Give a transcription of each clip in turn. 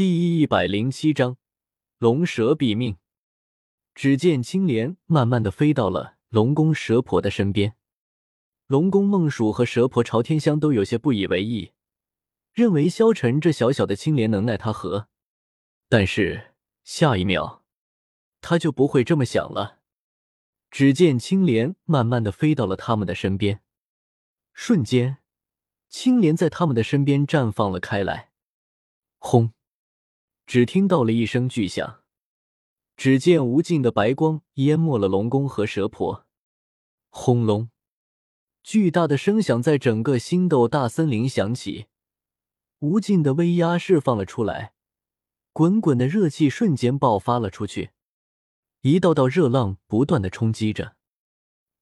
第一百零七章，龙蛇毙命。只见青莲慢慢的飞到了龙宫蛇婆的身边。龙宫孟蜀和蛇婆朝天香都有些不以为意，认为萧晨这小小的青莲能奈他何？但是下一秒，他就不会这么想了。只见青莲慢慢的飞到了他们的身边，瞬间，青莲在他们的身边绽放了开来。轰！只听到了一声巨响，只见无尽的白光淹没了龙宫和蛇婆。轰隆！巨大的声响在整个星斗大森林响起，无尽的威压释放了出来，滚滚的热气瞬间爆发了出去，一道道热浪不断的冲击着。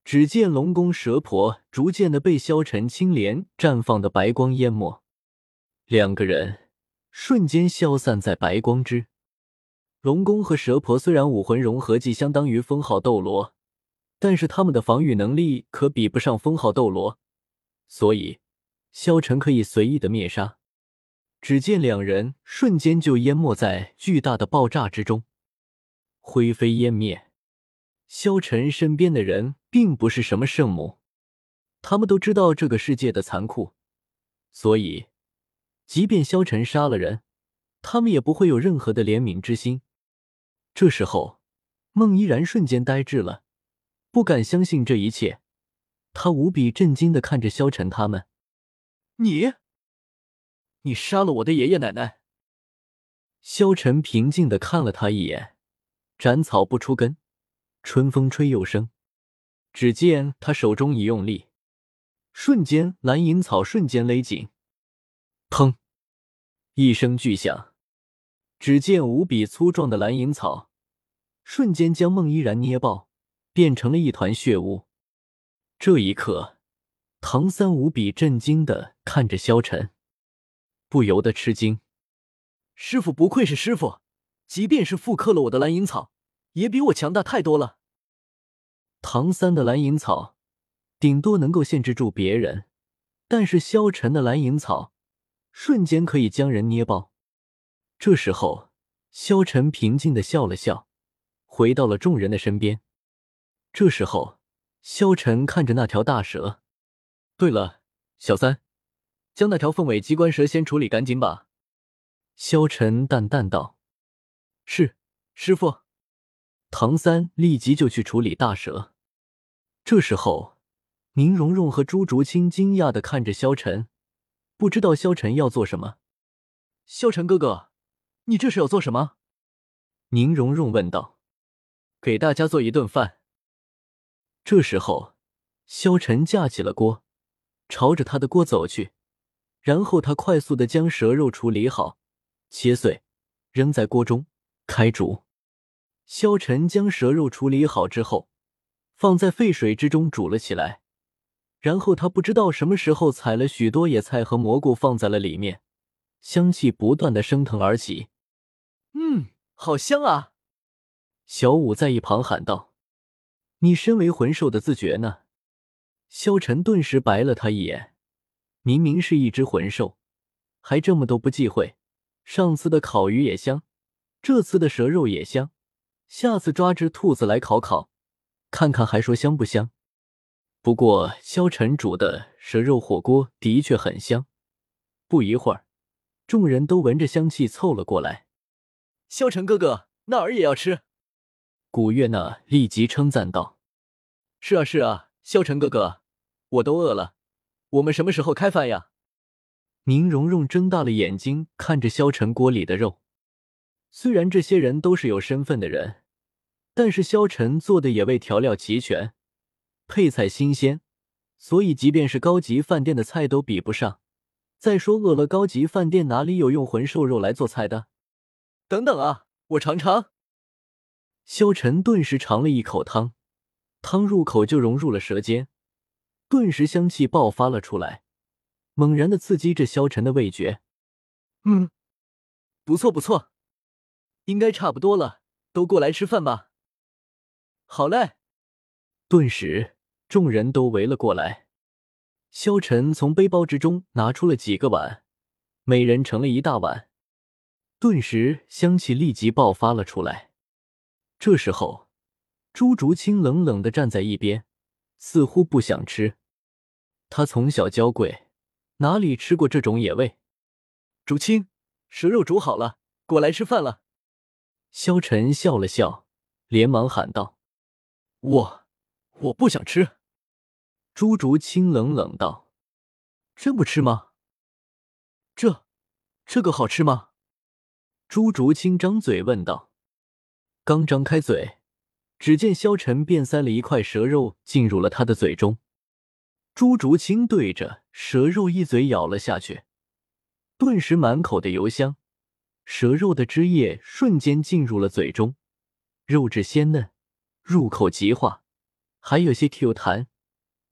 只见龙宫蛇婆逐渐的被萧沉青莲绽放的白光淹没，两个人。瞬间消散在白光之。龙宫和蛇婆虽然武魂融合技相当于封号斗罗，但是他们的防御能力可比不上封号斗罗，所以萧晨可以随意的灭杀。只见两人瞬间就淹没在巨大的爆炸之中，灰飞烟灭。萧晨身边的人并不是什么圣母，他们都知道这个世界的残酷，所以。即便萧晨杀了人，他们也不会有任何的怜悯之心。这时候，孟依然瞬间呆滞了，不敢相信这一切。他无比震惊的看着萧晨他们：“你，你杀了我的爷爷奶奶？”萧晨平静的看了他一眼：“斩草不出根，春风吹又生。”只见他手中一用力，瞬间蓝银草瞬间勒紧。砰！一声巨响，只见无比粗壮的蓝银草瞬间将孟依然捏爆，变成了一团血雾。这一刻，唐三无比震惊的看着萧晨，不由得吃惊：“师傅不愧是师傅，即便是复刻了我的蓝银草，也比我强大太多了。”唐三的蓝银草顶多能够限制住别人，但是萧晨的蓝银草。瞬间可以将人捏爆。这时候，萧晨平静的笑了笑，回到了众人的身边。这时候，萧晨看着那条大蛇。对了，小三，将那条凤尾机关蛇先处理干净吧。萧晨淡淡道：“是，师傅。”唐三立即就去处理大蛇。这时候，宁荣荣和朱竹清惊讶的看着萧晨。不知道萧晨要做什么，萧晨哥哥，你这是要做什么？宁荣荣问道。给大家做一顿饭。这时候，萧晨架起了锅，朝着他的锅走去，然后他快速的将蛇肉处理好，切碎，扔在锅中开煮。萧晨将蛇肉处理好之后，放在沸水之中煮了起来。然后他不知道什么时候采了许多野菜和蘑菇放在了里面，香气不断的升腾而起。嗯，好香啊！小五在一旁喊道：“你身为魂兽的自觉呢？”萧晨顿时白了他一眼，明明是一只魂兽，还这么都不忌讳。上次的烤鱼也香，这次的蛇肉也香，下次抓只兔子来烤烤，看看还说香不香？不过，萧晨煮的蛇肉火锅的确很香。不一会儿，众人都闻着香气凑了过来。萧晨哥哥，那儿也要吃。古月娜立即称赞道：“是啊，是啊，萧晨哥哥，我都饿了。我们什么时候开饭呀？”宁荣荣睁大了眼睛看着萧晨锅里的肉。虽然这些人都是有身份的人，但是萧晨做的野味调料齐全。配菜新鲜，所以即便是高级饭店的菜都比不上。再说饿了，高级饭店哪里有用魂兽肉来做菜的？等等啊，我尝尝。萧晨顿时尝了一口汤，汤入口就融入了舌尖，顿时香气爆发了出来，猛然的刺激着萧晨的味觉。嗯，不错不错，应该差不多了，都过来吃饭吧。好嘞。顿时。众人都围了过来，萧晨从背包之中拿出了几个碗，每人盛了一大碗。顿时香气立即爆发了出来。这时候，朱竹清冷冷的站在一边，似乎不想吃。他从小娇贵，哪里吃过这种野味？竹清，蛇肉煮好了，过来吃饭了。萧晨笑了笑，连忙喊道：“我，我不想吃。”朱竹清冷冷道：“真不吃吗？这，这个好吃吗？”朱竹清张嘴问道。刚张开嘴，只见萧晨便塞了一块蛇肉进入了他的嘴中。朱竹清对着蛇肉一嘴咬了下去，顿时满口的油香，蛇肉的汁液瞬间进入了嘴中，肉质鲜嫩，入口即化，还有些 Q 弹，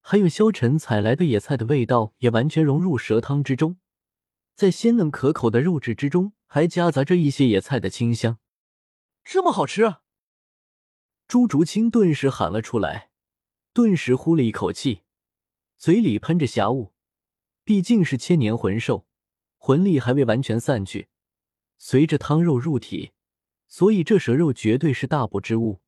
还有萧晨采来的野菜的味道也完全融入蛇汤之中，在鲜嫩可口的肉质之中，还夹杂着一些野菜的清香。这么好吃！朱竹清顿时喊了出来，顿时呼了一口气，嘴里喷着霞雾。毕竟是千年魂兽，魂力还未完全散去，随着汤肉入体，所以这蛇肉绝对是大补之物。